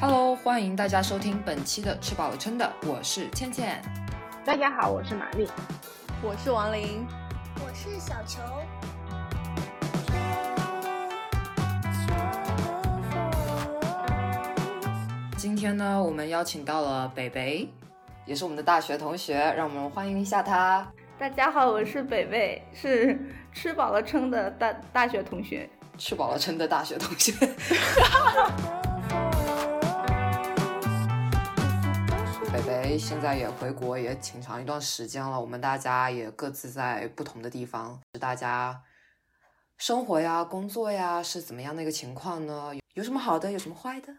Hello，欢迎大家收听本期的吃饱了撑的，我是倩倩。大家好，我是玛丽，我是王琳，我是小球。今天呢，我们邀请到了北北，也是我们的大学同学，让我们欢迎一下他。大家好，我是北北，是吃饱了撑的大大学同学。吃饱了撑的大学同学。北现在也回国，也挺长一段时间了。我们大家也各自在不同的地方，大家生活呀、工作呀是怎么样的一个情况呢？有什么好的，有什么坏的？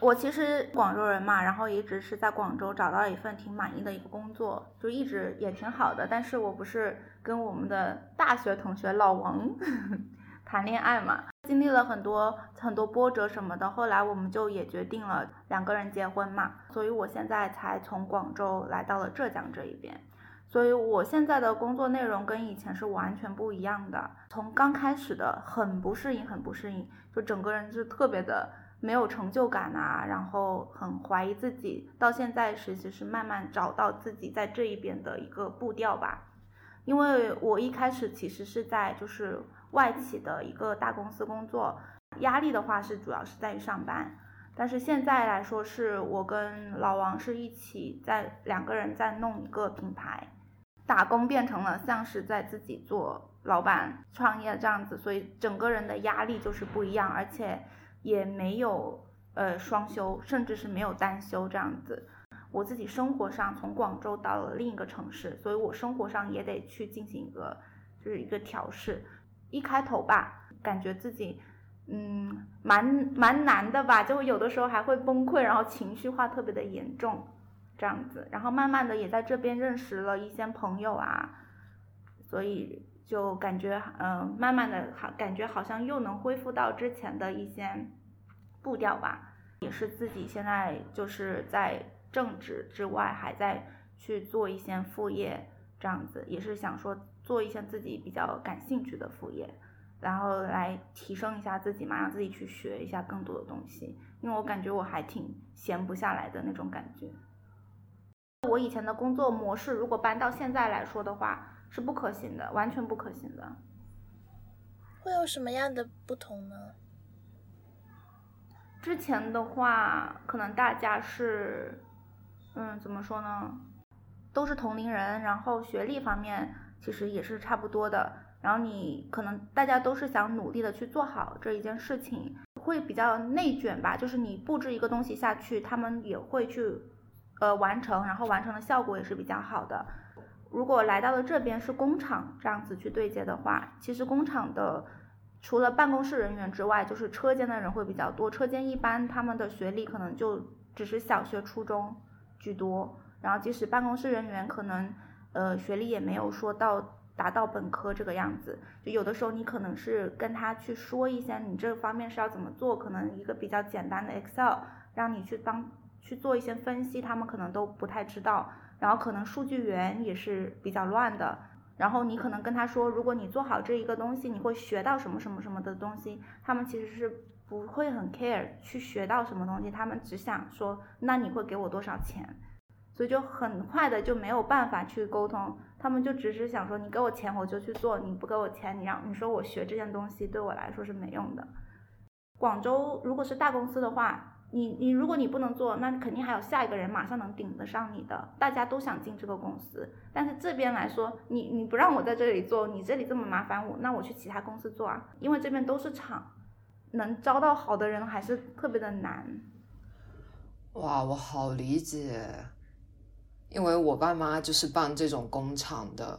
我其实广州人嘛，然后一直是在广州找到了一份挺满意的一个工作，就一直也挺好的。但是我不是跟我们的大学同学老王谈恋爱嘛，经历了很多很多波折什么的，后来我们就也决定了两个人结婚嘛，所以我现在才从广州来到了浙江这一边。所以我现在的工作内容跟以前是完全不一样的，从刚开始的很不适应，很不适应，就整个人就特别的。没有成就感啊，然后很怀疑自己，到现在其实是慢慢找到自己在这一边的一个步调吧。因为我一开始其实是在就是外企的一个大公司工作，压力的话是主要是在于上班，但是现在来说是我跟老王是一起在两个人在弄一个品牌，打工变成了像是在自己做老板创业这样子，所以整个人的压力就是不一样，而且。也没有呃双休，甚至是没有单休这样子。我自己生活上从广州到了另一个城市，所以我生活上也得去进行一个就是一个调试。一开头吧，感觉自己嗯蛮蛮难的吧，就有的时候还会崩溃，然后情绪化特别的严重这样子。然后慢慢的也在这边认识了一些朋友啊，所以。就感觉，嗯，慢慢的，好，感觉好像又能恢复到之前的一些步调吧。也是自己现在就是在正职之外，还在去做一些副业，这样子，也是想说做一些自己比较感兴趣的副业，然后来提升一下自己嘛，让自己去学一下更多的东西。因为我感觉我还挺闲不下来的那种感觉。我以前的工作模式，如果搬到现在来说的话。是不可行的，完全不可行的。会有什么样的不同呢？之前的话，可能大家是，嗯，怎么说呢？都是同龄人，然后学历方面其实也是差不多的。然后你可能大家都是想努力的去做好这一件事情，会比较内卷吧。就是你布置一个东西下去，他们也会去，呃，完成，然后完成的效果也是比较好的。如果来到了这边是工厂这样子去对接的话，其实工厂的除了办公室人员之外，就是车间的人会比较多。车间一般他们的学历可能就只是小学、初中居多，然后即使办公室人员可能呃学历也没有说到达到本科这个样子。就有的时候你可能是跟他去说一些你这方面是要怎么做，可能一个比较简单的 Excel 让你去帮去做一些分析，他们可能都不太知道。然后可能数据源也是比较乱的，然后你可能跟他说，如果你做好这一个东西，你会学到什么什么什么的东西，他们其实是不会很 care 去学到什么东西，他们只想说，那你会给我多少钱，所以就很快的就没有办法去沟通，他们就只是想说，你给我钱我就去做，你不给我钱，你让你说我学这件东西对我来说是没用的。广州如果是大公司的话。你你如果你不能做，那肯定还有下一个人马上能顶得上你的。大家都想进这个公司，但是这边来说，你你不让我在这里做，你这里这么麻烦我，那我去其他公司做啊。因为这边都是厂，能招到好的人还是特别的难。哇，我好理解，因为我爸妈就是办这种工厂的，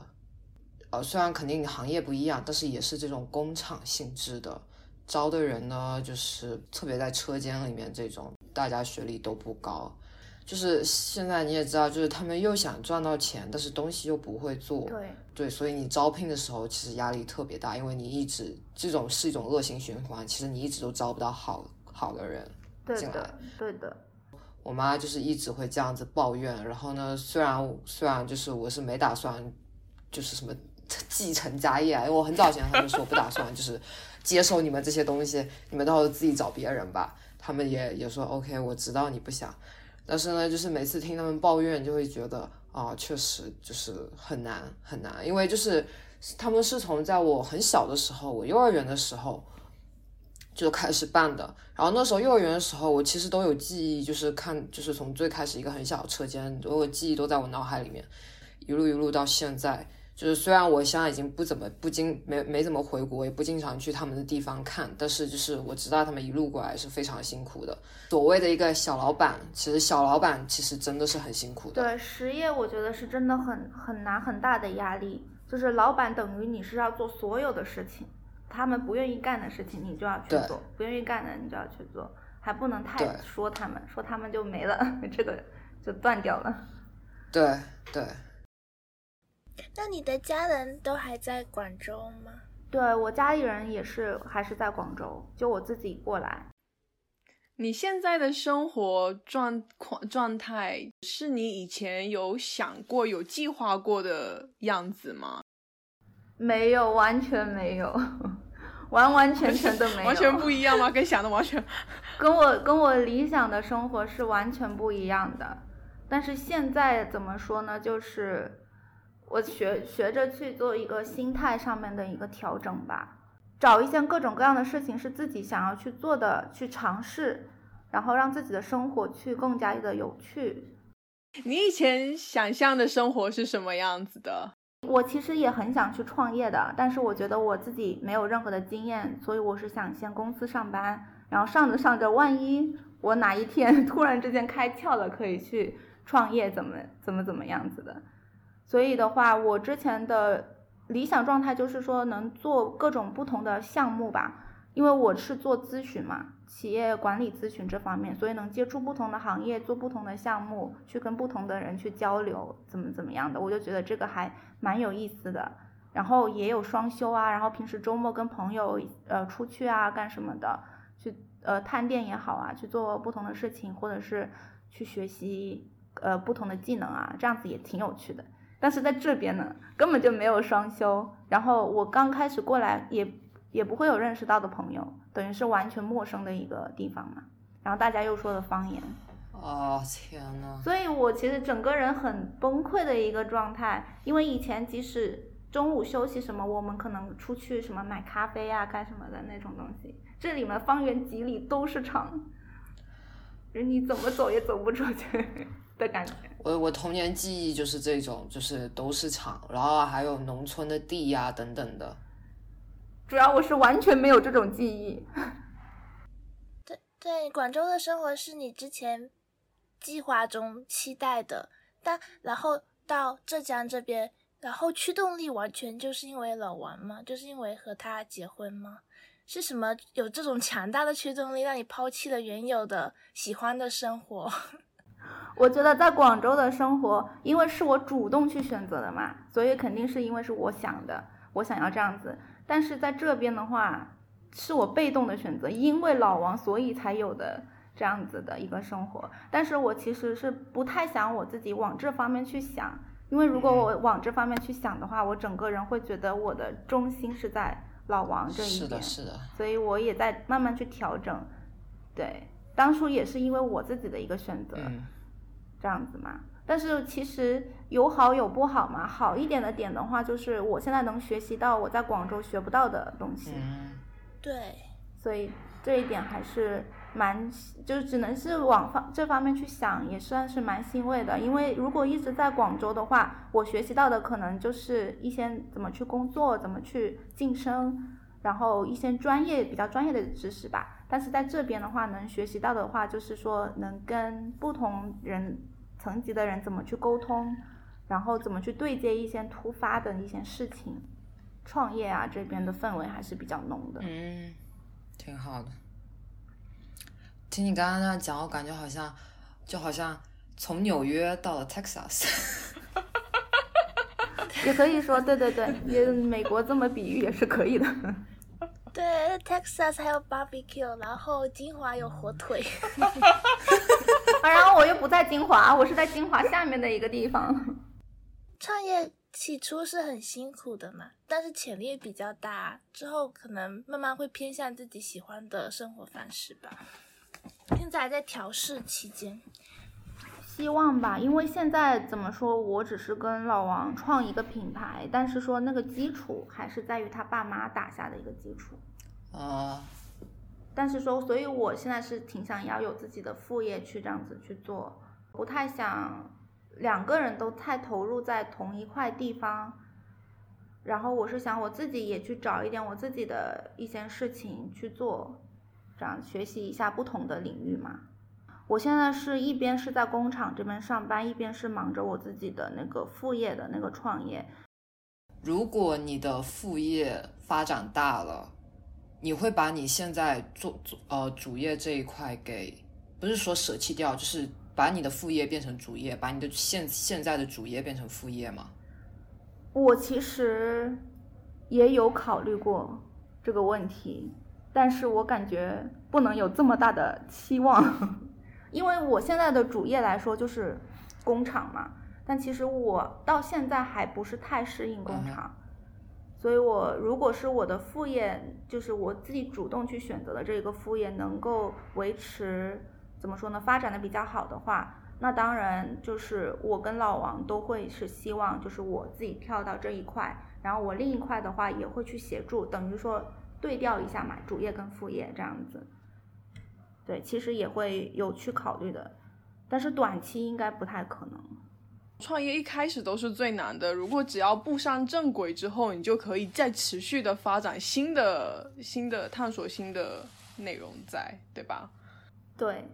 呃，虽然肯定行业不一样，但是也是这种工厂性质的。招的人呢，就是特别在车间里面这种，大家学历都不高，就是现在你也知道，就是他们又想赚到钱，但是东西又不会做，对对，所以你招聘的时候其实压力特别大，因为你一直这种是一种恶性循环，其实你一直都招不到好好的人进来，对的。我妈就是一直会这样子抱怨，然后呢，虽然虽然就是我是没打算就是什么继承家业啊，因为我很早前他们说不打算就是。接受你们这些东西，你们到时候自己找别人吧。他们也也说 OK，我知道你不想，但是呢，就是每次听他们抱怨，就会觉得啊，确实就是很难很难，因为就是他们是从在我很小的时候，我幼儿园的时候就开始办的，然后那时候幼儿园的时候，我其实都有记忆，就是看就是从最开始一个很小的车间，所有记忆都在我脑海里面，一路一路到现在。就是虽然我现在已经不怎么不经没没怎么回国，也不经常去他们的地方看，但是就是我知道他们一路过来是非常辛苦的。所谓的一个小老板，其实小老板其实真的是很辛苦的。对，实业我觉得是真的很很难很大的压力。就是老板等于你是要做所有的事情，他们不愿意干的事情你就要去做，不愿意干的你就要去做，还不能太说他们，说他们就没了，这个就断掉了。对对。那你的家人都还在广州吗？对我家里人也是，还是在广州，就我自己过来。你现在的生活状况状态是你以前有想过、有计划过的样子吗？没有，完全没有，完完全全都没有，完全不一样吗？跟想的完全，跟我跟我理想的生活是完全不一样的。但是现在怎么说呢？就是。我学学着去做一个心态上面的一个调整吧，找一些各种各样的事情是自己想要去做的，去尝试，然后让自己的生活去更加的有趣。你以前想象的生活是什么样子的？我其实也很想去创业的，但是我觉得我自己没有任何的经验，所以我是想先公司上班，然后上着上着，万一我哪一天 突然之间开窍了，可以去创业，怎么怎么怎么样子的。所以的话，我之前的理想状态就是说能做各种不同的项目吧，因为我是做咨询嘛，企业管理咨询这方面，所以能接触不同的行业，做不同的项目，去跟不同的人去交流，怎么怎么样的，我就觉得这个还蛮有意思的。然后也有双休啊，然后平时周末跟朋友呃出去啊干什么的，去呃探店也好啊，去做不同的事情，或者是去学习呃不同的技能啊，这样子也挺有趣的。但是在这边呢，根本就没有双休。然后我刚开始过来，也也不会有认识到的朋友，等于是完全陌生的一个地方嘛。然后大家又说的方言，哦天呐，所以我其实整个人很崩溃的一个状态。因为以前即使中午休息什么，我们可能出去什么买咖啡啊、干什么的那种东西，这里面方圆几里都是厂，人你怎么走也走不出去。的感觉，我我童年记忆就是这种，就是都是厂，然后还有农村的地呀等等的。主要我是完全没有这种记忆。对对，广州的生活是你之前计划中期待的，但然后到浙江这边，然后驱动力完全就是因为老王嘛？就是因为和他结婚吗？是什么有这种强大的驱动力，让你抛弃了原有的喜欢的生活？我觉得在广州的生活，因为是我主动去选择的嘛，所以肯定是因为是我想的，我想要这样子。但是在这边的话，是我被动的选择，因为老王，所以才有的这样子的一个生活。但是我其实是不太想我自己往这方面去想，因为如果我往这方面去想的话，我整个人会觉得我的中心是在老王这一边，是的，是的。所以我也在慢慢去调整。对，当初也是因为我自己的一个选择。这样子嘛，但是其实有好有不好嘛。好一点的点的话，就是我现在能学习到我在广州学不到的东西。对，所以这一点还是蛮，就是只能是往方这方面去想，也算是蛮欣慰的。因为如果一直在广州的话，我学习到的可能就是一些怎么去工作，怎么去晋升，然后一些专业比较专业的知识吧。但是在这边的话，能学习到的话，就是说能跟不同人。层级的人怎么去沟通，然后怎么去对接一些突发的一些事情，创业啊这边的氛围还是比较浓的。嗯，挺好的。听你刚刚那样讲，我感觉好像就好像从纽约到了 Texas。也可以说，对对对，也美国这么比喻也是可以的。对，Texas 还有 barbecue，然后金华有火腿。然后我又不在金华，我是在金华下面的一个地方。创业起初是很辛苦的嘛，但是潜力比较大，之后可能慢慢会偏向自己喜欢的生活方式吧。现在还在调试期间。希望吧，因为现在怎么说，我只是跟老王创一个品牌，但是说那个基础还是在于他爸妈打下的一个基础。啊，但是说，所以我现在是挺想要有自己的副业去这样子去做，不太想两个人都太投入在同一块地方。然后我是想我自己也去找一点我自己的一些事情去做，这样学习一下不同的领域嘛。我现在是一边是在工厂这边上班，一边是忙着我自己的那个副业的那个创业。如果你的副业发展大了，你会把你现在做做呃主业这一块给，不是说舍弃掉，就是把你的副业变成主业，把你的现现在的主业变成副业吗？我其实也有考虑过这个问题，但是我感觉不能有这么大的期望。因为我现在的主业来说就是工厂嘛，但其实我到现在还不是太适应工厂，所以我如果是我的副业，就是我自己主动去选择的这个副业能够维持，怎么说呢，发展的比较好的话，那当然就是我跟老王都会是希望，就是我自己跳到这一块，然后我另一块的话也会去协助，等于说对调一下嘛，主业跟副业这样子。对，其实也会有去考虑的，但是短期应该不太可能。创业一开始都是最难的，如果只要步上正轨之后，你就可以再持续的发展新的、新的探索新的内容在，对吧？对。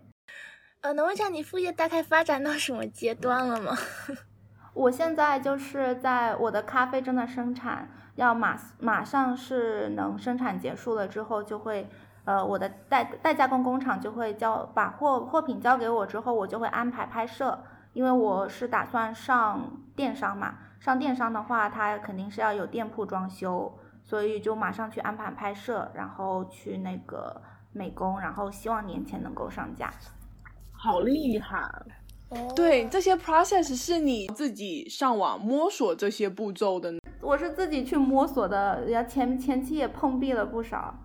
呃，能问一下你副业大概发展到什么阶段了吗？我现在就是在我的咖啡真的生产要马马上是能生产结束了之后就会。呃，我的代代加工工厂就会交把货货品交给我之后，我就会安排拍摄，因为我是打算上电商嘛，上电商的话，它肯定是要有店铺装修，所以就马上去安排拍摄，然后去那个美工，然后希望年前能够上架。好厉害！对，这些 process 是你自己上网摸索这些步骤的，我是自己去摸索的，呀，前前期也碰壁了不少。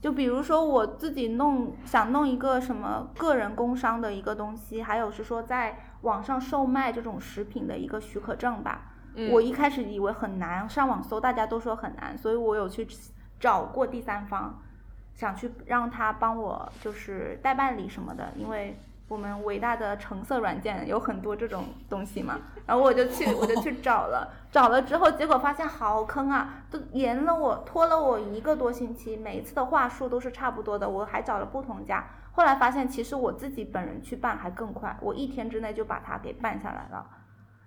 就比如说我自己弄想弄一个什么个人工商的一个东西，还有是说在网上售卖这种食品的一个许可证吧。我一开始以为很难，上网搜大家都说很难，所以我有去找过第三方，想去让他帮我就是代办理什么的，因为。我们伟大的橙色软件有很多这种东西嘛，然后我就去，我就去找了，找了之后，结果发现好坑啊，都延了我，拖了我一个多星期，每一次的话术都是差不多的，我还找了不同家，后来发现其实我自己本人去办还更快，我一天之内就把它给办下来了。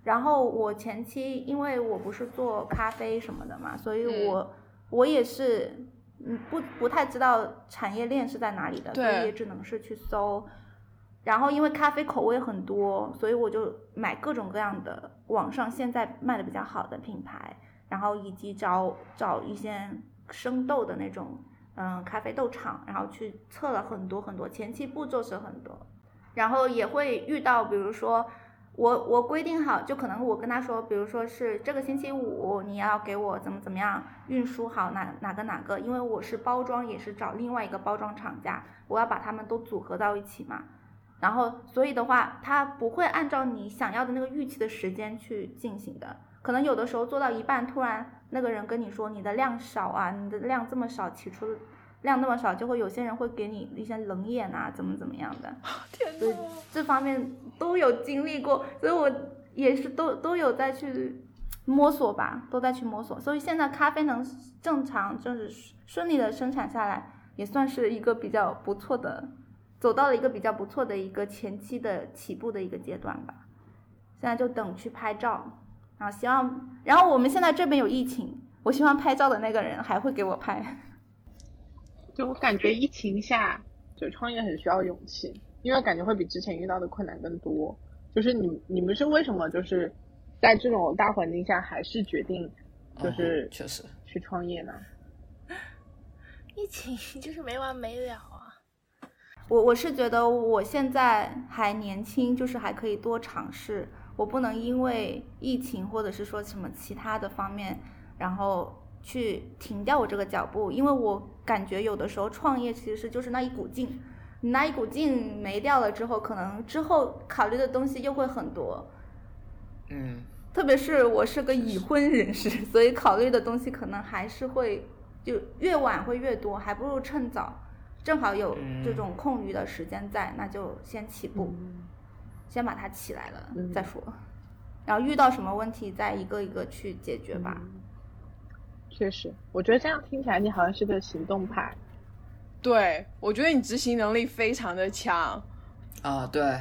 然后我前期因为我不是做咖啡什么的嘛，所以我我也是嗯不不太知道产业链是在哪里的，所以也只能是去搜。然后因为咖啡口味很多，所以我就买各种各样的网上现在卖的比较好的品牌，然后以及找找一些生豆的那种嗯咖啡豆厂，然后去测了很多很多，前期步骤是很多，然后也会遇到，比如说我我规定好，就可能我跟他说，比如说是这个星期五你要给我怎么怎么样运输好哪哪个哪个，因为我是包装也是找另外一个包装厂家，我要把他们都组合到一起嘛。然后，所以的话，它不会按照你想要的那个预期的时间去进行的。可能有的时候做到一半，突然那个人跟你说你的量少啊，你的量这么少，起初量那么少，就会有些人会给你一些冷眼啊，怎么怎么样的。这方面都有经历过，所以我也是都都有在去摸索吧，都在去摸索。所以现在咖啡能正常就是顺利的生产下来，也算是一个比较不错的。走到了一个比较不错的一个前期的起步的一个阶段吧，现在就等去拍照，然后希望，然后我们现在这边有疫情，我希望拍照的那个人还会给我拍。就我感觉疫情下，就创业很需要勇气，因为感觉会比之前遇到的困难更多。就是你你们是为什么就是在这种大环境下还是决定就是确实去创业呢？疫情就是没完没了啊。我我是觉得我现在还年轻，就是还可以多尝试。我不能因为疫情或者是说什么其他的方面，然后去停掉我这个脚步。因为我感觉有的时候创业其实就是那一股劲，你那一股劲没掉了之后，可能之后考虑的东西又会很多。嗯，特别是我是个已婚人士，所以考虑的东西可能还是会就越晚会越多，还不如趁早，正好有这种空余的时间在，那就先起步，先把它起来了嗯再说，然后遇到什么问题再一个一个去解决吧。确实，我觉得这样听起来你好像是个行动派。对我觉得你执行能力非常的强。啊，对，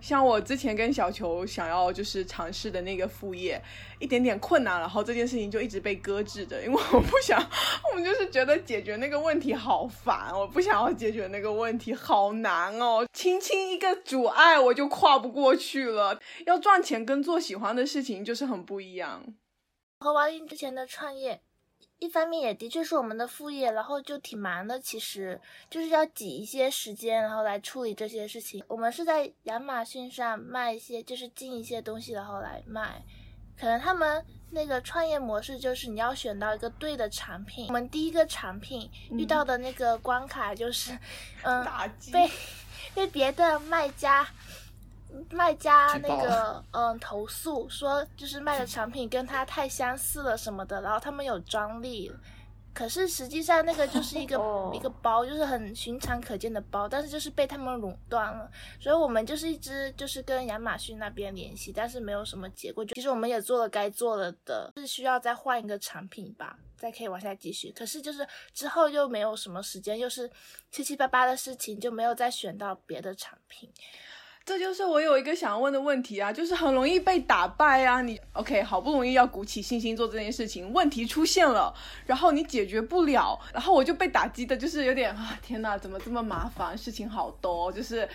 像我之前跟小球想要就是尝试的那个副业，一点点困难，然后这件事情就一直被搁置着，因为我不想，我们就是觉得解决那个问题好烦，我不想要解决那个问题，好难哦，轻轻一个阻碍我就跨不过去了。要赚钱跟做喜欢的事情就是很不一样。和王林之前的创业，一方面也的确是我们的副业，然后就挺忙的，其实就是要挤一些时间，然后来处理这些事情。我们是在亚马逊上卖一些，就是进一些东西，然后来卖。可能他们那个创业模式就是你要选到一个对的产品。我们第一个产品遇到的那个关卡就是，嗯，打击被 被别的卖家卖家那个嗯投诉说，就是卖的产品跟他太相似了什么的，然后他们有专利。可是实际上那个就是一个、哦一个包，就是很寻常可见的包，但是就是被他们垄断了，所以我们就是一直就是跟亚马逊那边联系，但是没有什么结果。其实我们也做了该做了的，是需要再换一个产品吧，再可以往下继续。可是就是之后又没有什么时间，又是七七八八的事情，就没有再选到别的产品。这就是我有一个想要问的问题啊，就是很容易被打败啊。你 OK，好不容易要鼓起信心做这件事情，问题出现了，然后你解决不了，然后我就被打击的，就是有点啊，天哪，怎么这么麻烦？事情好多，就是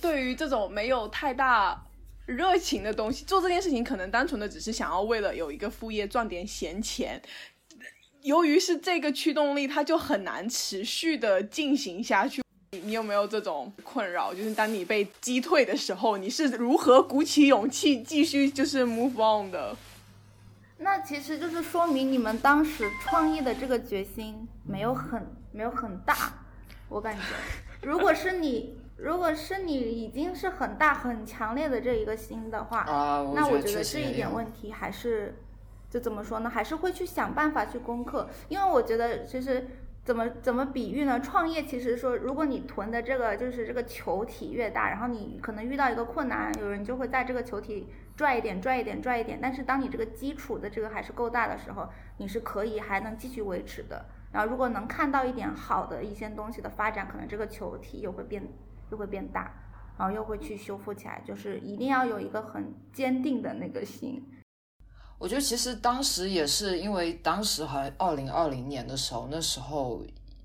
对于这种没有太大热情的东西，做这件事情可能单纯的只是想要为了有一个副业赚点闲钱。由于是这个驱动力，它就很难持续的进行下去。你你有没有这种困扰？就是当你被击退的时候，你是如何鼓起勇气继续就是 move on 的？那其实就是说明你们当时创业的这个决心没有很没有很大，我感觉，如果是你，如果是你已经是很大很强烈的这一个心的话，啊，我那我觉得这一点问题还是，就怎么说呢？还是会去想办法去攻克，因为我觉得其实怎么怎么比喻呢？创业其实说，如果你囤的这个就是这个球体越大，然后你可能遇到一个困难，有人就会在这个球体拽一点、拽一点、拽一点。但是当你这个基础的这个还是够大的时候，你是可以还能继续维持的。然后如果能看到一点好的一些东西的发展，可能这个球体又会变又会变大，然后又会去修复起来。就是一定要有一个很坚定的那个心。我觉得其实当时也是因为当时好像二零二零年的时候，那时候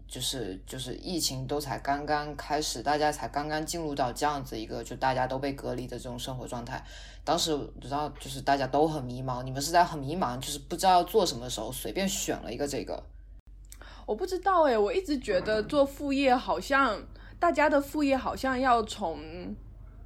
就是就是疫情都才刚刚开始，大家才刚刚进入到这样子一个就大家都被隔离的这种生活状态。当时我知道就是大家都很迷茫，你们是在很迷茫，就是不知道要做什么的时候，随便选了一个这个。我不知道哎，我一直觉得做副业好像大家的副业好像要从。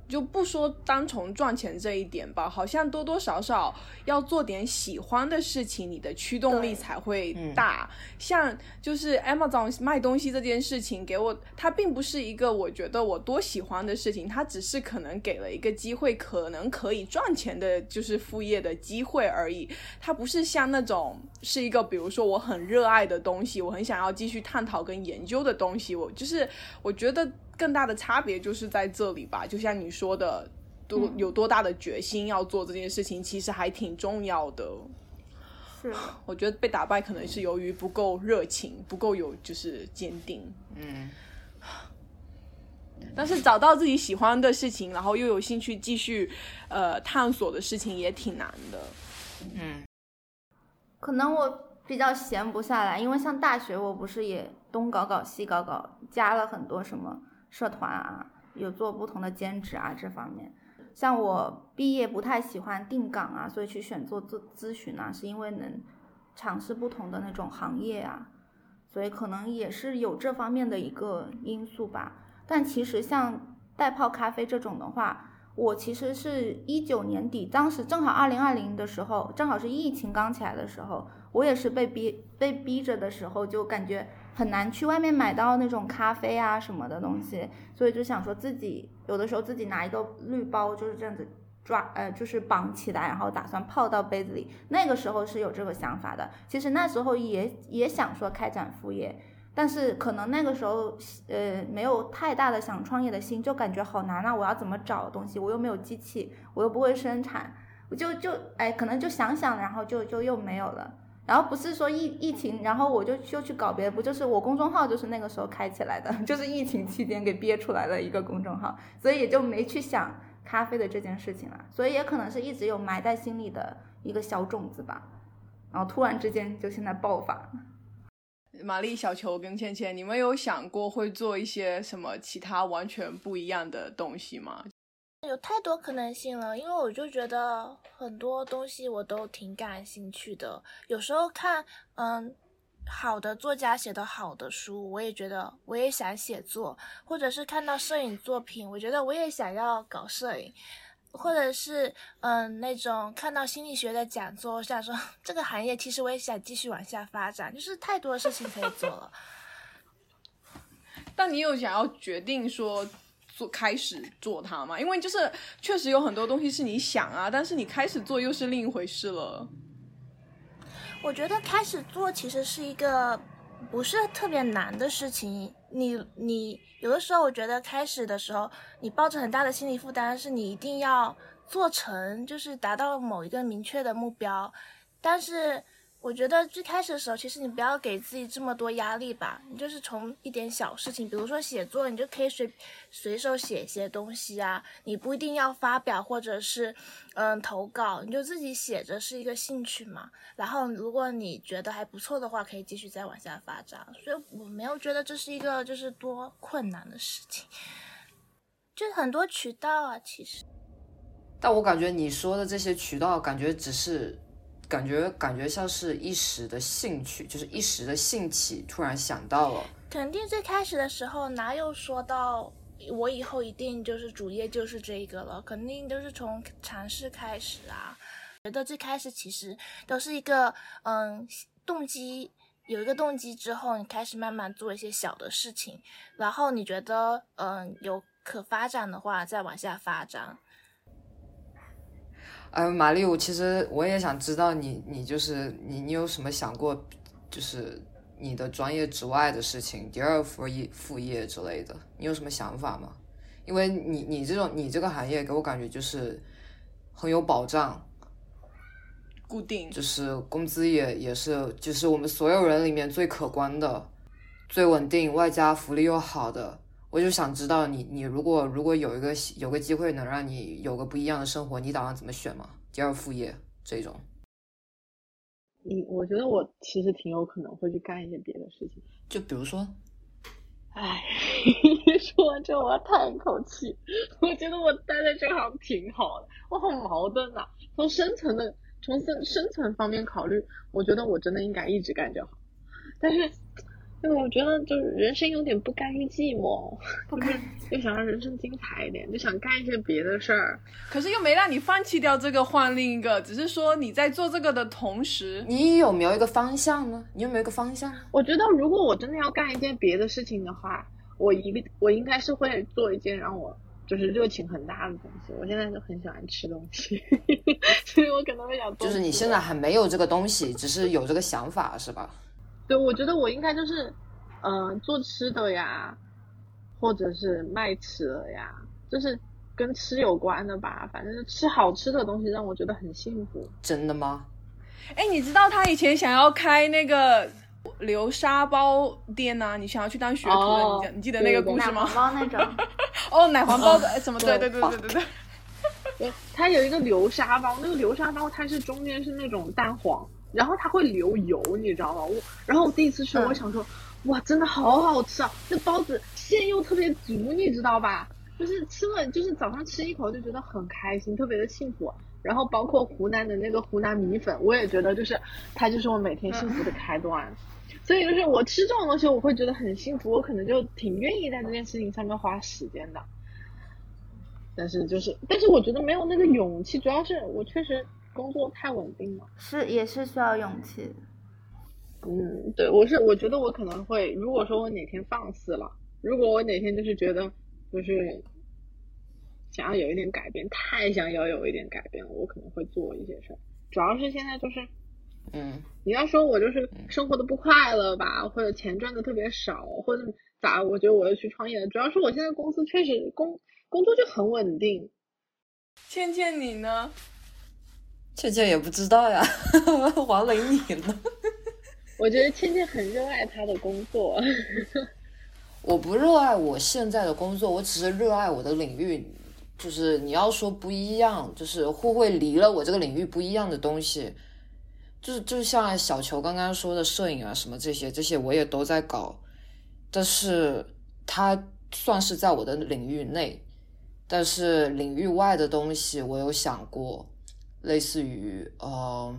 就不说单从赚钱这一点吧，好像多多少少要做点喜欢的事情，你的驱动力才会嗯大。像就是 Amazon 卖东西这件事情，给我它并不是一个我觉得我多喜欢的事情，它只是可能给了一个机会，可能可以赚钱的，就是副业的机会而已。它不是像那种是一个，比如说我很热爱的东西，我很想要继续探讨跟研究的东西。我就是我觉得更大的差别就是在这里吧，就像你说的，多有多大的决心要做这件事情，其实还挺重要的。是，我觉得被打败可能是由于不够热情，不够有就是坚定。嗯，但是找到自己喜欢的事情，然后又有兴趣继续呃探索的事情也挺难的。嗯，可能我比较闲不下来，因为像大学我不是也东搞搞西搞搞，加了很多什么社团啊，有做不同的兼职啊这方面。像我毕业不太喜欢定岗啊，所以去选做咨咨询啊，是因为能尝试不同的那种行业啊，所以可能也是有这方面的一个因素吧。但其实像代泡咖啡这种的话，我其实是一九年底，当时正好二零二零的时候，正好是疫情刚起来的时候，我也是被逼被逼着的时候，就感觉很难去外面买到那种咖啡啊什么的东西，所以就想说自己有的时候自己拿一个滤包就是这样子抓，呃，就是绑起来，然后打算泡到杯子里。那个时候是有这个想法的，其实那时候也也想说开展副业。但是可能那个时候，呃，没有太大的想创业的心，就感觉好难啊！我要怎么找东西？我又没有机器，我又不会生产，我就就哎，可能就想想，然后就就又没有了。然后不是说疫疫情，然后我就就去搞别的，不就是我公众号就是那个时候开起来的，就是疫情期间给憋出来的一个公众号，所以也就没去想咖啡的这件事情了。所以也可能是一直有埋在心里的一个小种子吧，然后突然之间就现在爆发。玛丽、小球跟芊芊，你们有想过会做一些什么其他完全不一样的东西吗？有太多可能性了，因为我就觉得很多东西我都挺感兴趣的。有时候看，嗯，好的作家写的好的书，我也觉得我也想写作，或者是看到摄影作品，我觉得我也想要搞摄影。或者是嗯那种看到心理学的讲座，我想说这个行业其实我也想继续往下发展，就是太多的事情可以做了。但你有想要决定说做开始做它吗？因为就是确实有很多东西是你想啊，但是你开始做又是另一回事了。我觉得开始做其实是一个不是特别难的事情。你你有的时候，我觉得开始的时候，你抱着很大的心理负担，是你一定要做成，就是达到某一个明确的目标，但是。我觉得最开始的时候，其实你不要给自己这么多压力吧。你就是从一点小事情，比如说写作，你就可以随随手写一些东西啊。你不一定要发表或者是嗯投稿，你就自己写着是一个兴趣嘛。然后如果你觉得还不错的话，可以继续再往下发展。所以我没有觉得这是一个就是多困难的事情，就很多渠道啊，其实。但我感觉你说的这些渠道，感觉只是。感觉感觉像是一时的兴趣，就是一时的兴起，突然想到了。肯定最开始的时候哪有说到我以后一定就是主业就是这个了，肯定都是从尝试开始啊。觉得最开始其实都是一个嗯动机，有一个动机之后，你开始慢慢做一些小的事情，然后你觉得嗯有可发展的话，再往下发展。哎，玛丽，我其实我也想知道你，你就是你，你有什么想过，就是你的专业之外的事情，第二副业副业之类的，你有什么想法吗？因为你你这种你这个行业给我感觉就是很有保障，固定，就是工资也也是就是我们所有人里面最可观的，最稳定，外加福利又好的。我就想知道你，你如果如果有一个有个机会能让你有个不一样的生活，你打算怎么选吗？第二副业这种？嗯，我觉得我其实挺有可能会去干一些别的事情，就比如说，哎，说完之后我要叹一口气，我觉得我待在这行挺好的，我好矛盾啊。从生存的从生生存方面考虑，我觉得我真的应该一直干就好，但是。对，我觉得就是人生有点不甘于寂寞，不甘，就想让人生精彩一点，就想干一些别的事儿。可是又没让你放弃掉这个换另一个，只是说你在做这个的同时，你有没有一个方向呢？你有没有一个方向？我觉得如果我真的要干一件别的事情的话，我一个我应该是会做一件让我就是热情很大的东西。我现在就很喜欢吃东西，所以我可能会想就是你现在还没有这个东西，只是有这个想法，是吧？对，我觉得我应该就是，嗯，做吃的呀，或者是卖吃的呀，就是跟吃有关的吧。反正吃好吃的东西让我觉得很幸福。真的吗？哎，你知道他以前想要开那个流沙包店呢？你想要去当学徒的？你你记得那个故事吗？奶黄包那种。哦，奶黄包的什么？对对对对对对。对，他有一个流沙包，那个流沙包它是中间是那种蛋黄。然后它会流油，你知道吗？我然后我第一次吃，我想说，哇，真的好好吃啊！那包子馅又特别足，你知道吧？就是吃了，就是早上吃一口就觉得很开心，特别的幸福。然后包括湖南的那个湖南米粉，我也觉得就是它就是我每天幸福的开端。所以就是我吃这种东西，我会觉得很幸福，我可能就挺愿意在这件事情上面花时间的。但是就是，但是我觉得没有那个勇气，主要是我确实。工作太稳定了，是也是需要勇气。嗯，对，我是我觉得我可能会，如果说我哪天放肆了，如果我哪天就是觉得就是想要有一点改变，太想要有一点改变，我可能会做一些事儿。主要是现在就是，嗯，你要说我就是生活的不快乐吧，或者钱赚的特别少，或者咋，我觉得我要去创业。主要是我现在公司确实工工作就很稳定。倩倩你呢？倩倩也不知道呀，王雷你呢？我觉得倩倩很热爱她的工作。我不热爱我现在的工作，我只是热爱我的领域。就是你要说不一样，就是会不会离了我这个领域不一样的东西，就是就像小球刚刚说的摄影啊什么这些，这些我也都在搞，但是它算是在我的领域内，但是领域外的东西我有想过，类似于呃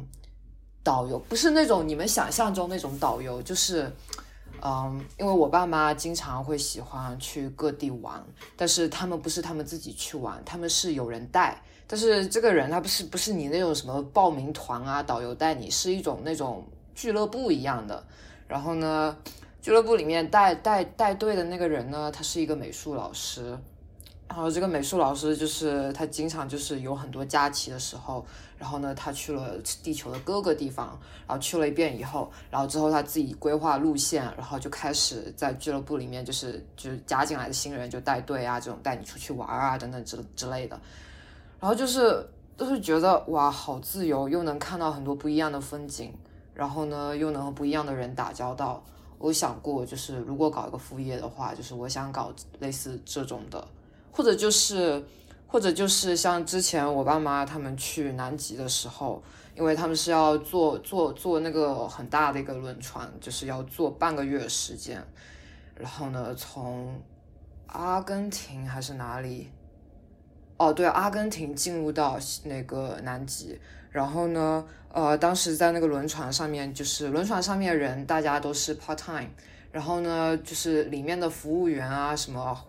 导游，不是那种你们想象中那种导游，就是。嗯，因为我爸妈经常会喜欢去各地玩，但是他们不是他们自己去玩，他们是有人带。但是这个人他不是不是你那种什么报名团啊，导游带你，是一种那种俱乐部一样的。然后呢，俱乐部里面带带带队的那个人呢，他是一个美术老师。然后这个美术老师就是他经常就是有很多假期的时候。然后呢，他去了地球的各个地方，然后去了一遍以后，然后之后他自己规划路线，然后就开始在俱乐部里面，就是就是加进来的新人就带队啊，这种带你出去玩啊等等之之类的。然后就是都是觉得哇，好自由，又能看到很多不一样的风景，然后呢又能和不一样的人打交道。我想过，就是如果搞一个副业的话，就是我想搞类似这种的，或者就是。或者就是像之前我爸妈他们去南极的时候，因为他们是要坐坐坐那个很大的一个轮船，就是要坐半个月时间，然后呢从阿根廷还是哪里？哦，对，阿根廷进入到那个南极，然后呢，呃，当时在那个轮船上面，就是轮船上面人大家都是 part time，然后呢，就是里面的服务员啊什么。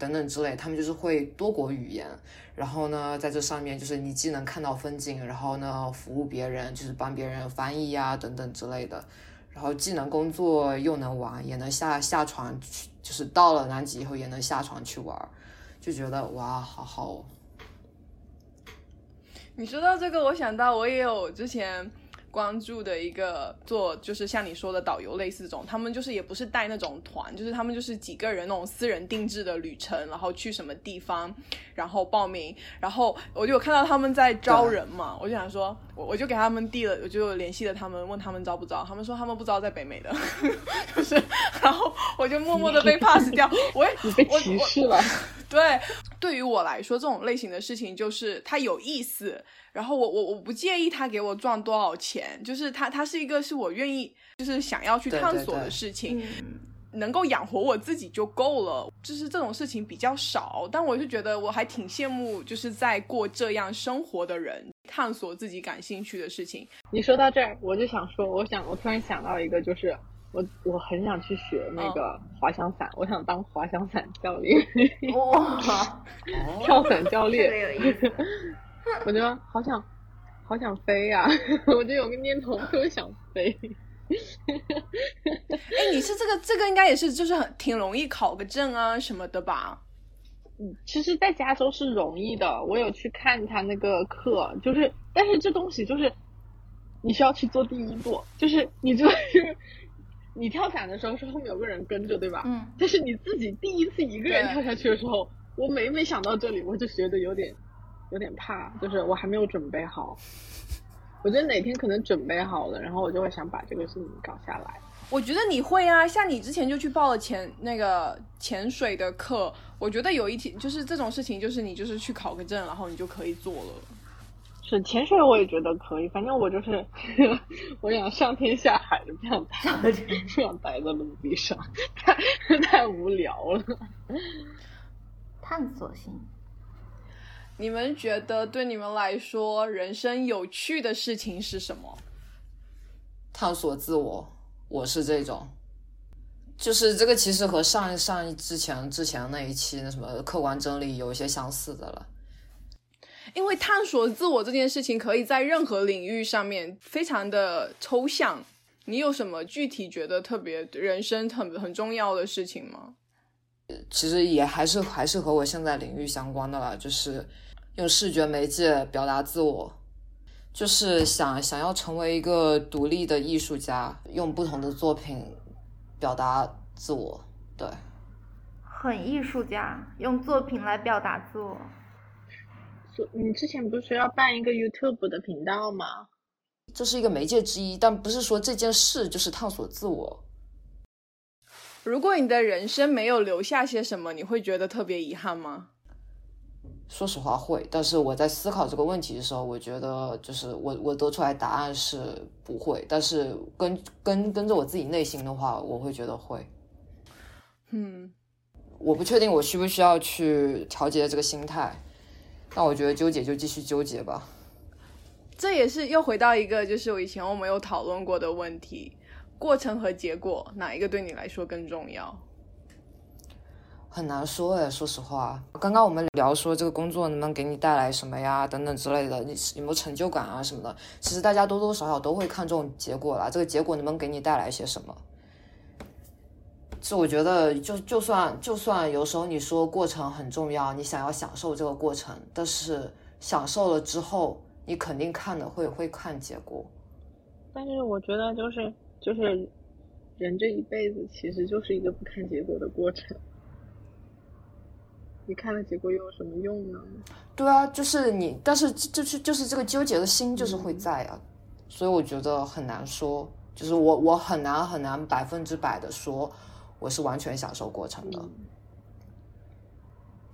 等等之类，他们就是会多国语言，然后呢，在这上面就是你既能看到风景，然后呢，服务别人，就是帮别人翻译呀，等等之类的，然后既能工作又能玩，也能下下船去，就是到了南极以后也能下船去玩，就觉得哇，好好哦。你说到这个，我想到我也有之前。关注的一个做就是像你说的导游类似这种，他们就是也不是带那种团，就是他们就是几个人那种私人定制的旅程，然后去什么地方，然后报名，然后我就有看到他们在招人嘛，我就想说，我我就给他们递了，我就联系了他们，问他们招不招，他们说他们不招在北美的，就是，然后我就默默的被 pass 掉，我也你被歧视了，对，对于我来说这种类型的事情就是它有意思。然后我我我不介意他给我赚多少钱，就是他他是一个是我愿意就是想要去探索的事情，能够养活我自己就够了。就是这种事情比较少，但我是觉得我还挺羡慕就是在过这样生活的人，探索自己感兴趣的事情。你说到这儿，我就想说，我想我突然想到一个，就是我我很想去学那个滑翔伞，我想当滑翔伞教练。哇，跳伞教练。我觉得好想，好想飞呀！我就有个念头，特别想飞。哎，你是这个这个应该也是就是很挺容易考个证啊什么的吧？嗯，其实，在加州是容易的。我有去看他那个课，就是，但是这东西就是，你需要去做第一步，就是你就是 你跳伞的时候是后面有个人跟着，对吧？嗯。但是你自己第一次一个人跳下去的时候，我每每想到这里，我就觉得有点。有点怕，就是我还没有准备好。我觉得哪天可能准备好了，然后我就会想把这个事情搞下来。我觉得你会啊，像你之前就去报了潜那个潜水的课，我觉得有一天就是这种事情，就是你就是去考个证，然后你就可以做了。是潜水我也觉得可以，反正我就是 我想上天下海的，不想待不想待在陆地上，太 太无聊了。探索性。你们觉得对你们来说，人生有趣的事情是什么？探索自我，我是这种，就是这个其实和上上一之前之前那一期那什么客观真理有一些相似的了。因为探索自我这件事情，可以在任何领域上面非常的抽象。你有什么具体觉得特别人生很很重要的事情吗？其实也还是还是和我现在领域相关的啦，就是用视觉媒介表达自我，就是想想要成为一个独立的艺术家，用不同的作品表达自我。对，很艺术家，用作品来表达自我。你之前不是要办一个 YouTube 的频道吗？这是一个媒介之一，但不是说这件事就是探索自我。如果你的人生没有留下些什么，你会觉得特别遗憾吗？说实话会，但是我在思考这个问题的时候，我觉得就是我我得出来答案是不会，但是跟跟跟着我自己内心的话，我会觉得会。嗯，我不确定我需不需要去调节这个心态，但我觉得纠结就继续纠结吧。这也是又回到一个就是我以前我们有讨论过的问题。过程和结果哪一个对你来说更重要？很难说哎，说实话。刚刚我们聊说这个工作能不能给你带来什么呀，等等之类的，你有没有成就感啊什么的？其实大家多多少少都会看重结果啦，这个结果能不能给你带来些什么？是我觉得，就就算就算有时候你说过程很重要，你想要享受这个过程，但是享受了之后，你肯定看的会会看结果。但是我觉得就是。就是人这一辈子其实就是一个不看结果的过程，你看了结果又有什么用呢？对啊，就是你，但是就是就是这个纠结的心就是会在啊，所以我觉得很难说，就是我我很难很难百分之百的说我是完全享受过程的，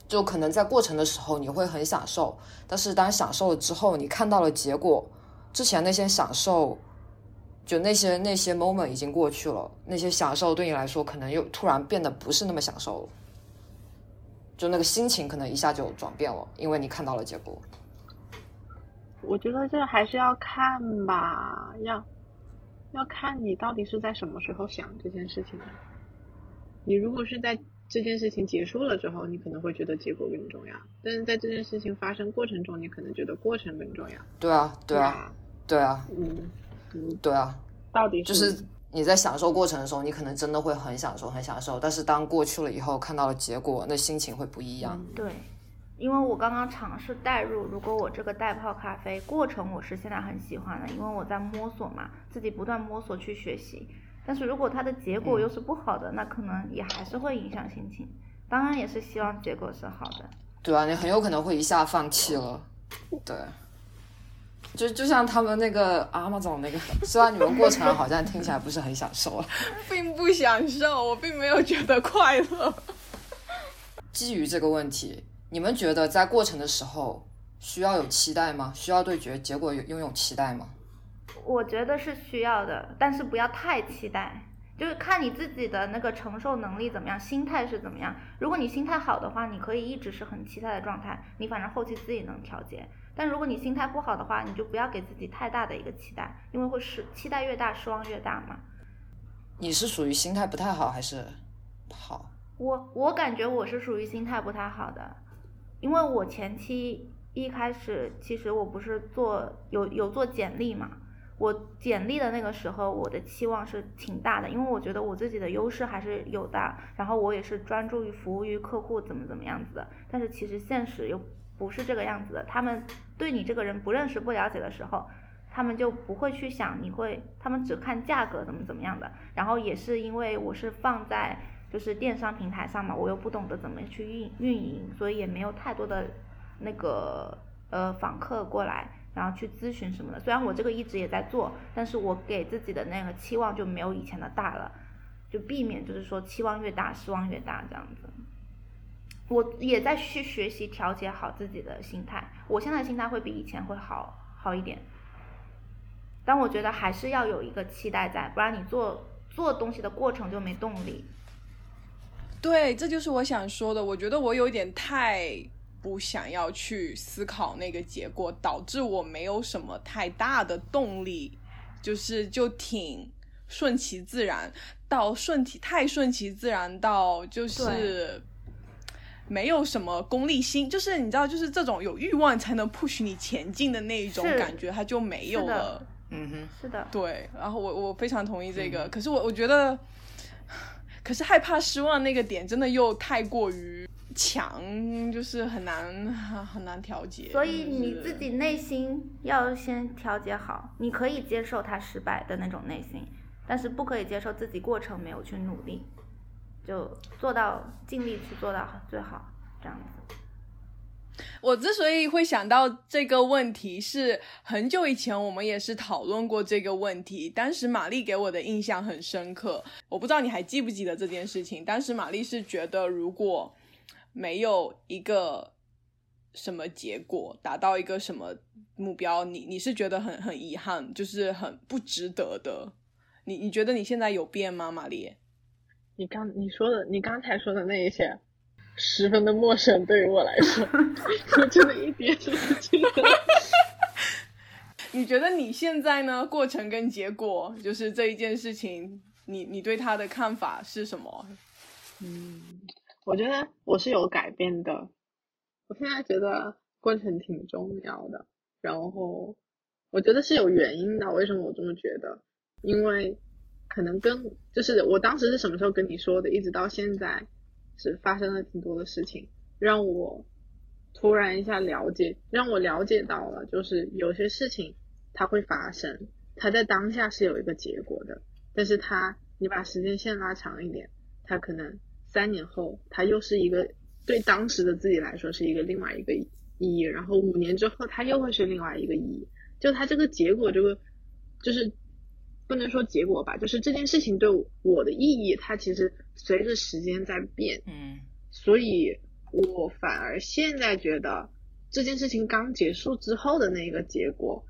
就可能在过程的时候你会很享受，但是当享受了之后，你看到了结果，之前那些享受。就那些那些 moment 已经过去了，那些享受对你来说可能又突然变得不是那么享受了，就那个心情可能一下就转变了，因为你看到了结果。我觉得这还是要看吧，要要看你到底是在什么时候想这件事情的。你如果是在这件事情结束了之后，你可能会觉得结果更重要；但是在这件事情发生过程中，你可能觉得过程更重要。对啊，对啊，对啊，嗯。对啊，到底就是你在享受过程的时候，你可能真的会很享受，很享受。但是当过去了以后，看到了结果，那心情会不一样。对，因为我刚刚尝试代入，如果我这个代泡咖啡过程我是现在很喜欢的，因为我在摸索嘛，自己不断摸索去学习。但是如果它的结果又是不好的，那可能也还是会影响心情。当然也是希望结果是好的。对啊，你很有可能会一下放弃了。对。就就像他们那个阿玛总那个，虽然你们过程好像听起来不是很享受，并不享受，我并没有觉得快乐。基于这个问题，你们觉得在过程的时候需要有期待吗？需要对结结果有拥有期待吗？我觉得是需要的，但是不要太期待，就是看你自己的那个承受能力怎么样，心态是怎么样。如果你心态好的话，你可以一直是很期待的状态，你反正后期自己能调节。但如果你心态不好的话，你就不要给自己太大的一个期待，因为会失期待越大，失望越大嘛。你是属于心态不太好还是好？我我感觉我是属于心态不太好的，因为我前期一开始其实我不是做有有做简历嘛，我简历的那个时候我的期望是挺大的，因为我觉得我自己的优势还是有的，然后我也是专注于服务于客户怎么怎么样子的，但是其实现实又。不是这个样子的，他们对你这个人不认识、不了解的时候，他们就不会去想你会，他们只看价格怎么怎么样的。然后也是因为我是放在就是电商平台上嘛，我又不懂得怎么去运运营，所以也没有太多的那个呃访客过来，然后去咨询什么的。虽然我这个一直也在做，但是我给自己的那个期望就没有以前的大了，就避免就是说期望越大失望越大这样子。我也在去学习调节好自己的心态，我现在心态会比以前会好好一点，但我觉得还是要有一个期待在，不然你做做东西的过程就没动力。对，这就是我想说的。我觉得我有点太不想要去思考那个结果，导致我没有什么太大的动力，就是就挺顺其自然，到顺其太顺其自然到就是。没有什么功利心，就是你知道，就是这种有欲望才能 push 你前进的那一种感觉，它就没有了。嗯哼，是的，对，然后我我非常同意这嗯个，可是我我觉得，可是害怕失望那个点真的又太过于强，就是很难很难调节。所以你自己内心要先调节好，你可以接受他失败的那种内心，但是不可以接受自己过程没有去努力，就做到尽力去做到最好，这样子。我之所以会想到这个问题，是很久以前我们也是讨论过这个问题。当时玛丽给我的印象很深刻，我不知道你还记不记得这件事情。当时玛丽是觉得，如果没有一个什么结果，达到一个什么目标，你你是觉得很很遗憾，就是很不值得的。你你觉得你现在有变吗，玛丽？你刚你说的，你刚才说的那一些，十分的陌生，对于我来说，我真的一点都不记得。你觉得你现在呢？过程跟结果，就是这一件事情，你你对他的看法是什么？嗯，我觉得我是有改变的。我现在觉得过程挺重要的，然后我觉得是有原因的。为什么我这么觉得？因为可能跟就是我当时是什么时候跟你说的，一直到现在是发生了挺多的事情，让我突然一下了解，让我了解到了，就是有些事情它会发生，它在当下是有一个结果的，但是它你把时间线拉长一点，它可能三年后它又是一个对当时的自己来说是一个另外一个意义，然后五年之后它又会是另外一个意义，就它这个结果这个就是不能说结果吧，就是这件事情对我的意义，它其实随着时间在变，嗯所以我反而现在觉得这件事情刚结束之后的那个结果，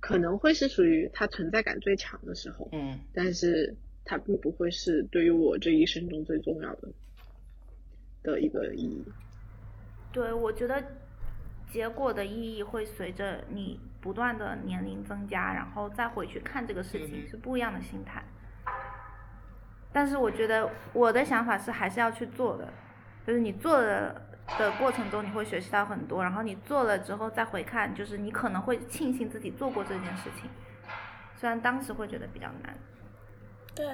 可能会是属于它存在感最强的时候，嗯但是它并不会是对于我这一生中最重要的的一个意义。对，我觉得结果的意义会随着你不断的年龄增加，然后再回去看这个事情嗯是不一样的心态。但是我觉得我的想法是还是要去做的，就是你做的的过程中你会学习到很多，然后你做了之后再回看，就是你可能会庆幸自己做过这件事情，虽然当时会觉得比较难。对，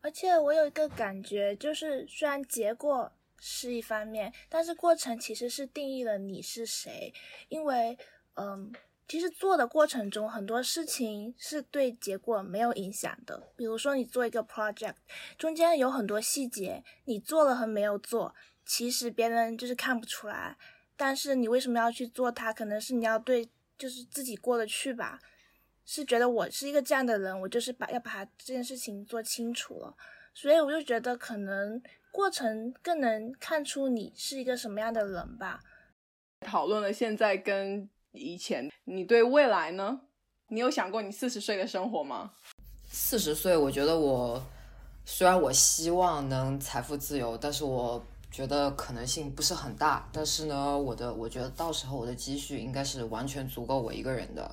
而且我有一个感觉，就是虽然结果是一方面，但是过程其实是定义了你是谁。因为，嗯，其实做的过程中很多事情是对结果没有影响的。比如说，你做一个 project，中间有很多细节，你做了和没有做，其实别人就是看不出来。但是你为什么要去做它？可能是你要对，就是自己过得去吧。是觉得我是一个这样的人，我就是把要把这件事情做清楚了，所以我就觉得可能过程更能看出你是一个什么样的人吧。讨论了现在跟以前，你对未来呢？你有想过你四十岁的生活吗？四十岁，我觉得我虽然我希望能财富自由，但是我觉得可能性不是很大。但是呢，我的我觉得到时候我的积蓄应该是完全足够我一个人的。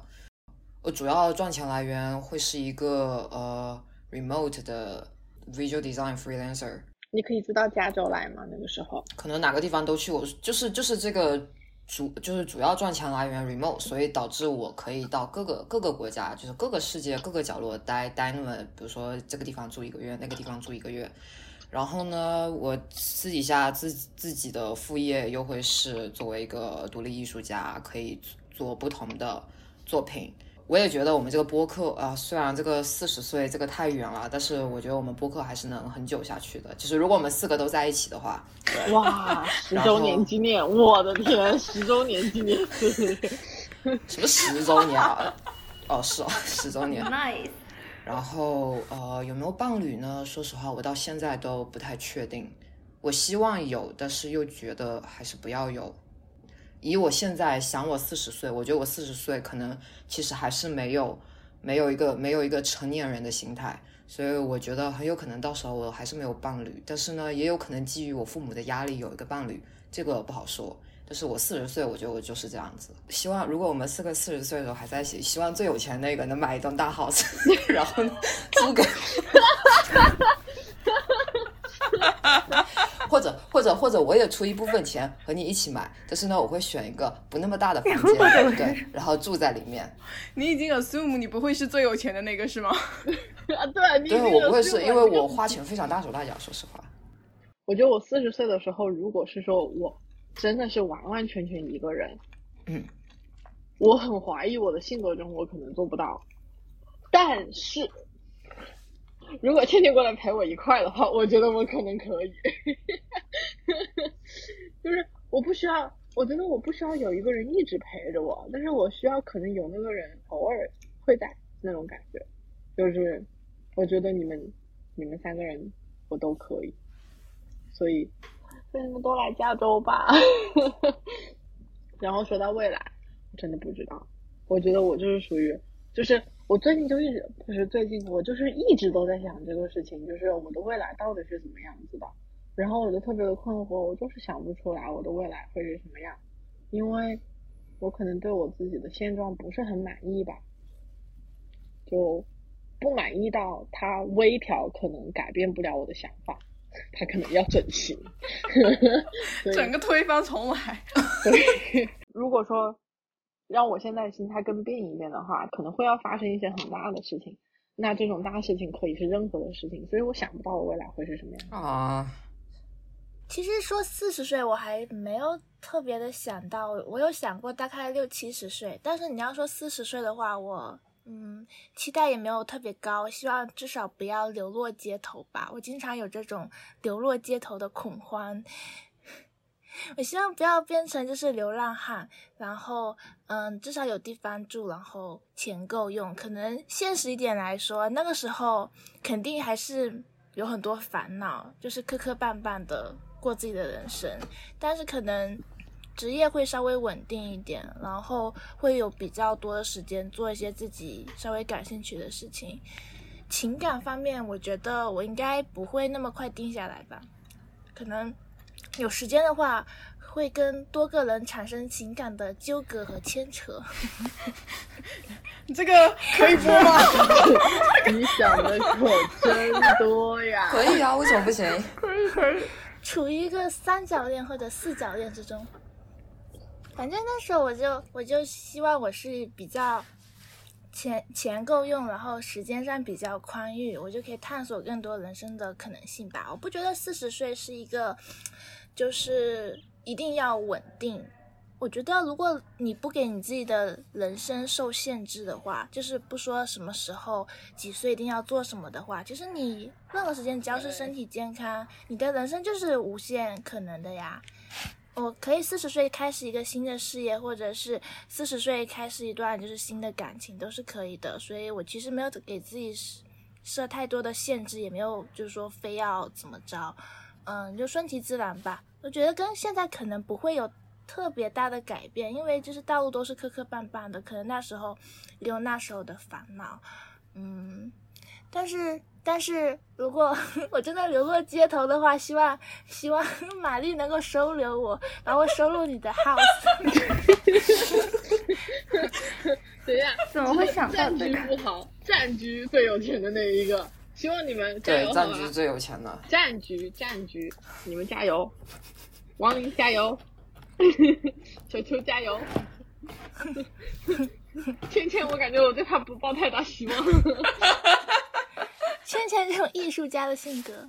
我主要赚钱来源会是一个呃 remote 的 visual design freelancer，你可以住到加州来吗？那个时候，可能哪个地方都去。我就是就是这个主就是主要赚钱来源 remote，所以导致我可以到各个各个国家，就是各个世界各个角落待待那么，比如说这个地方住一个月，那个地方住一个月。然后呢，我私底下自自己的副业又会是作为一个独立艺术家，可以做不同的作品。我也觉得我们这个播客啊、虽然这个四十岁这个太远了，但是我觉得我们播客还是能很久下去的。就是如果我们四个都在一起的话，哇，十周年纪念，我的天，十周年纪念，什么十周年啊？哦，是哦，十周年。Nice，然后呃，有没有伴侣呢？说实话，我到现在都不太确定。我希望有，但是又觉得还是不要有。以我现在想，我四十岁，我觉得我四十岁可能其实还是没有没有一个没有一个成年人的心态，所以我觉得很有可能到时候我还是没有伴侣。但是呢，也有可能基于我父母的压力有一个伴侣，这个不好说。但是我四十岁，我觉得我就是这样子。希望如果我们四个四十岁的时候还在一起，希望最有钱那个能买一栋大 house，然后租给，或者或者或者我也出一部分钱和你一起买，但是呢，我会选一个不那么大的房间，对，然后住在里面。你已经 assume 你不会是最有钱的那个是吗？啊，对，你对我不会是因为我花钱非常大手大脚，说实话。我觉得我四十岁的时候，如果是说我真的是完完全全一个人，嗯，我很怀疑我的性格中我可能做不到，但是。如果倩倩过来陪我一块的话，我觉得我可能可以。就是我不需要，我觉得我不需要有一个人一直陪着我，但是我需要可能有那个人偶尔会在那种感觉。就是我觉得你们你们三个人我都可以，所以所以你们都来加州吧。然后说到未来，我真的不知道。我觉得我就是属于就是。我最近就一直不是最近，我就是一直都在想这个事情，就是我的未来到底是怎么样子的。然后我就特别的困惑，我就是想不出来我的未来会是什么样，因为我可能对我自己的现状不是很满意吧，就不满意到他微调可能改变不了我的想法，他可能要整形 整个推翻重来。对，如果说。让我现在心态更变一变的话，可能会要发生一些很大的事情。那这种大事情可以是任何的事情，所以我想不到我未来会是什么样啊。其实说四十岁，我还没有特别的想到，我有想过大概六七十岁。但是你要说四十岁的话，我嗯期待也没有特别高，希望至少不要流落街头吧。我经常有这种流落街头的恐慌。我希望不要变成就是流浪汉，然后嗯，至少有地方住，然后钱够用。可能现实一点来说，那个时候肯定还是有很多烦恼，就是磕磕绊绊的过自己的人生。但是可能职业会稍微稳定一点，然后会有比较多的时间做一些自己稍微感兴趣的事情。情感方面，我觉得我应该不会那么快定下来吧，可能。有时间的话，会跟多个人产生情感的纠葛和牵扯。你这个可以播吗？你想的可真多呀！可以啊，为什么不行？可以可以。处于一个三角恋或者四角恋之中，反正那时候我就我就希望我是比较。钱钱够用，然后时间上比较宽裕，我就可以探索更多人生的可能性吧。我不觉得四十岁是一个，就是一定要稳定。我觉得如果你不给你自己的人生受限制的话，就是不说什么时候几岁一定要做什么的话，其实你任何时间只要是身体健康，你的人生就是无限可能的呀。我可以四十岁开始一个新的事业，或者是四十岁开始一段就是新的感情，都是可以的。所以我其实没有给自己设太多的限制，也没有就是说非要怎么着，嗯，就顺其自然吧。我觉得跟现在可能不会有特别大的改变，因为就是道路都是磕磕绊绊的，可能那时候有那时候的烦恼，嗯，但是。但是如果 我真的流落街头的话，希望希望 玛丽能够收留我，把我收入你的 house。等一下，怎么会想占据不好？占居最有钱的那一个，希望你们加油占据最有钱的。战局战局，你们加油！王林加油！球球加油！芊芊，我感觉我对他不抱太大希望。倩倩这种艺术家的性格，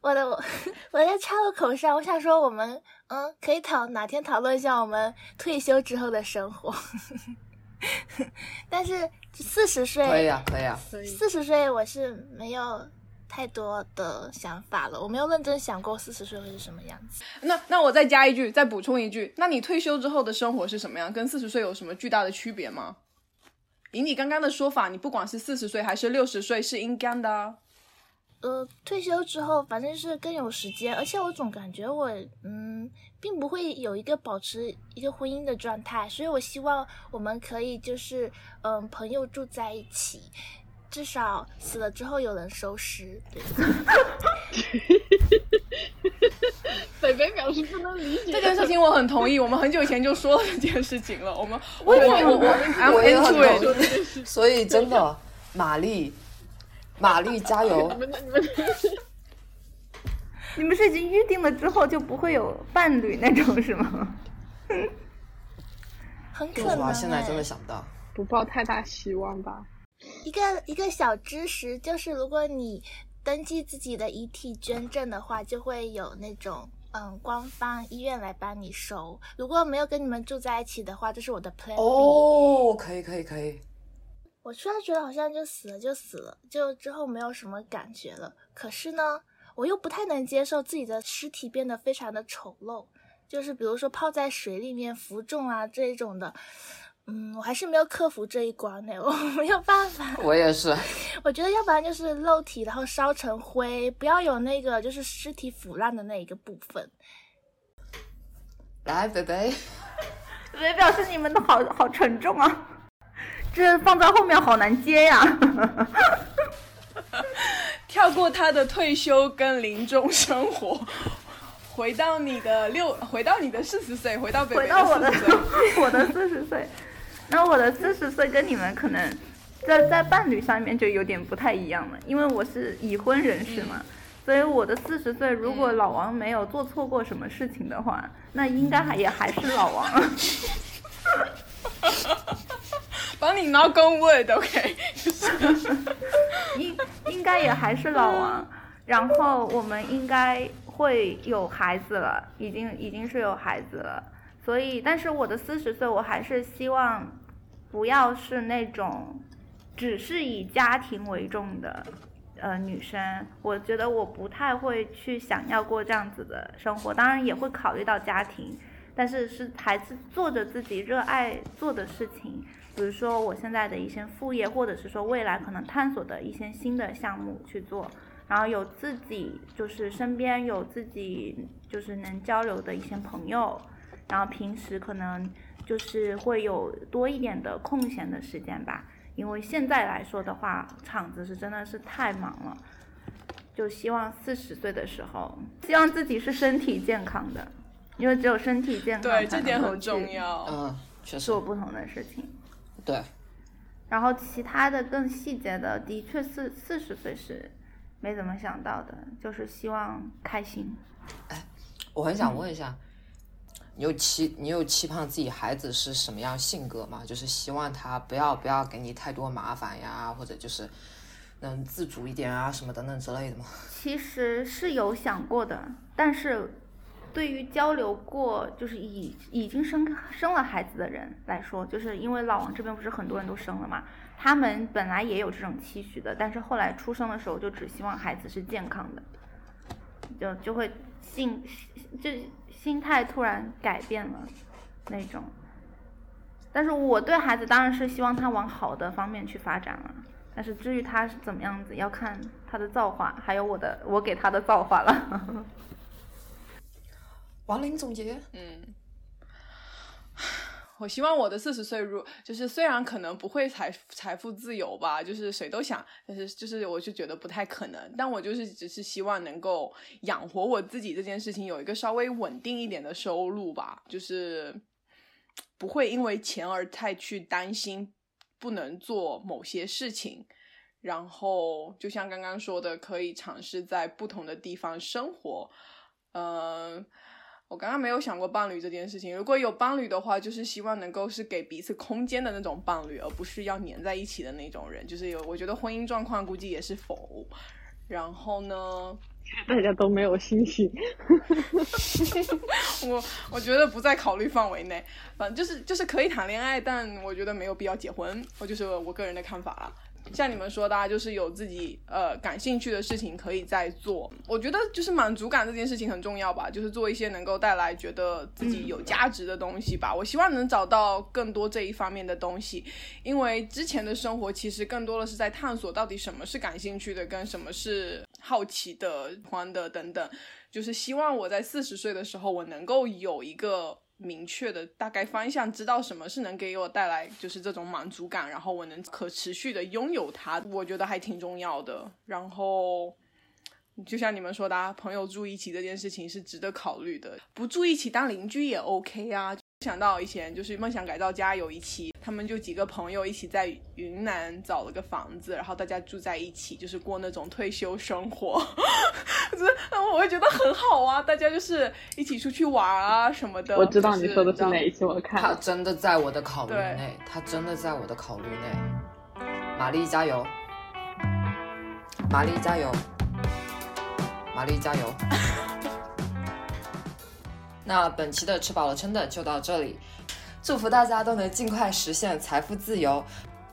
我的我我在插个口上，我想说我们嗯可以讨哪天讨论一下我们退休之后的生活，但是四十岁可以啊可以啊，四十岁我是没有太多的想法了，我没有认真想过四十岁会是什么样子。那那我再加一句，再补充一句，那你退休之后的生活是什么样？跟四十岁有什么巨大的区别吗？以你刚刚的说法，你不管是四十岁还是六十岁，是应该的。呃，退休之后，反正是更有时间，而且我总感觉我，嗯，并不会有一个保持一个婚姻的状态，所以我希望我们可以就是，嗯，朋友住在一起，至少死了之后有人收尸。对。北北表示不能理解这件事情，我很同意。我们很久以前就说了这件事情了。我们 我我我我也很同意。所以真的，玛丽，玛丽加油！你们是已经预定了之后就不会有伴侣那种是吗？很可说实话，能、现在真的欸。想不到。不抱太大希望吧。一个一个小知识就是，如果你登记自己的遗体捐赠的话，就会有那种嗯官方医院来帮你收。如果没有跟你们住在一起的话，这是我的 plan B。哦，可以可以可以，我突然觉得好像就死了就死了，就之后没有什么感觉了，可是呢，我又不太能接受自己的尸体变得非常的丑陋，就是比如说泡在水里面浮重啊这一种的，嗯，我还是没有克服这一关呢，我没有办法。我也是。我觉得要不然就是肉体，然后烧成灰，不要有那个就是尸体腐烂的那一个部分。来，北北，北北表示你们的好好沉重啊，这放在后面好难接呀。跳过他的退休跟临终生活，回到你的六，回到你的四十岁，回到北北回到我的40岁。我的四十岁，那我的四十岁跟你们可能在在伴侣上面就有点不太一样了，因为我是已婚人士嘛，所以我的四十岁如果老王没有做错过什么事情的话，那应该还也还是老王。帮你 knock on wood，OK，应应该也还是老王，然后我们应该会有孩子了，已经已经是有孩子了，所以，但是我的四十岁，我还是希望不要是那种只是以家庭为重的呃女生，我觉得我不太会去想要过这样子的生活，当然也会考虑到家庭，但是是还是做着自己热爱做的事情，比如说我现在的一些副业，或者是说未来可能探索的一些新的项目去做，然后有自己就是身边有自己就是能交流的一些朋友，然后平时可能就是会有多一点的空闲的时间吧，因为现在来说的话，厂子是真的是太忙了。就希望四十岁的时候，希望自己是身体健康的，因为只有身体健康，对，这点很重。要。嗯，确实做，不同的事情，对，然后其他的更细节的，的确是四十岁是没怎么想到的，就是希望开心。哎我很想问一下，你有期你有期盼自己孩子是什么样性格吗？就是希望他不要不要给你太多麻烦呀，或者就是能自主一点啊，什么等等之类的吗？其实是有想过的，但是对于交流过就是已已经生生了孩子的人来说，就是因为老王这边不是很多人都生了嘛，他们本来也有这种期许的，但是后来出生的时候就只希望孩子是健康的，就就会心就心态突然改变了那种。但是我对孩子当然是希望他往好的方面去发展了。但是至于他是怎么样子，要看他的造化，还有我的我给他的造化了。王林总结，嗯，我希望我的四十岁如就是虽然可能不会财财富自由吧，就是谁都想，但是就是我就觉得不太可能。但我就是只是希望能够养活我自己这件事情有一个稍微稳定一点的收入吧，就是不会因为钱而太去担心不能做某些事情。然后就像刚刚说的，可以尝试在不同的地方生活，嗯、我刚刚没有想过伴侣这件事情。如果有伴侣的话，就是希望能够是给彼此空间的那种伴侣，而不是要黏在一起的那种人。就是有，我觉得婚姻状况估计也是否。然后呢，大家都没有信心。我我觉得不在考虑范围内。反正就是就是可以谈恋爱，但我觉得没有必要结婚。我就是我个人的看法啦。像你们说的、啊，就是有自己呃感兴趣的事情可以再做。我觉得就是满足感这件事情很重要吧，就是做一些能够带来觉得自己有价值的东西吧。我希望能找到更多这一方面的东西，因为之前的生活其实更多的是在探索到底什么是感兴趣的，跟什么是好奇的、欢的等等。就是希望我在四十岁的时候，我能够有一个明确的大概方向，知道什么是能给我带来就是这种满足感，然后我能可持续的拥有它，我觉得还挺重要的。然后。就像你们说的、啊，朋友住一起这件事情是值得考虑的，不住一起当邻居也 OK 啊。想到以前就是《梦想改造家》有一期，他们就几个朋友一起在云南找了个房子，然后大家住在一起，就是过那种退休生活。这 我会觉得很好啊，大家就是一起出去玩啊什么的。我知道你说的是哪哪一期，我看他。真的在我的考虑内，他真的在我的考虑内。玛丽加油，玛丽加油，玛丽加油。那本期的吃饱了撑的就到这里，祝福大家都能尽快实现财富自由，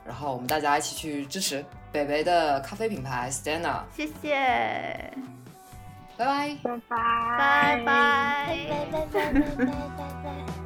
然后我们大家一起去支持北北的咖啡品牌 Stana，谢谢，拜拜。拜拜拜拜。拜拜拜拜拜拜拜。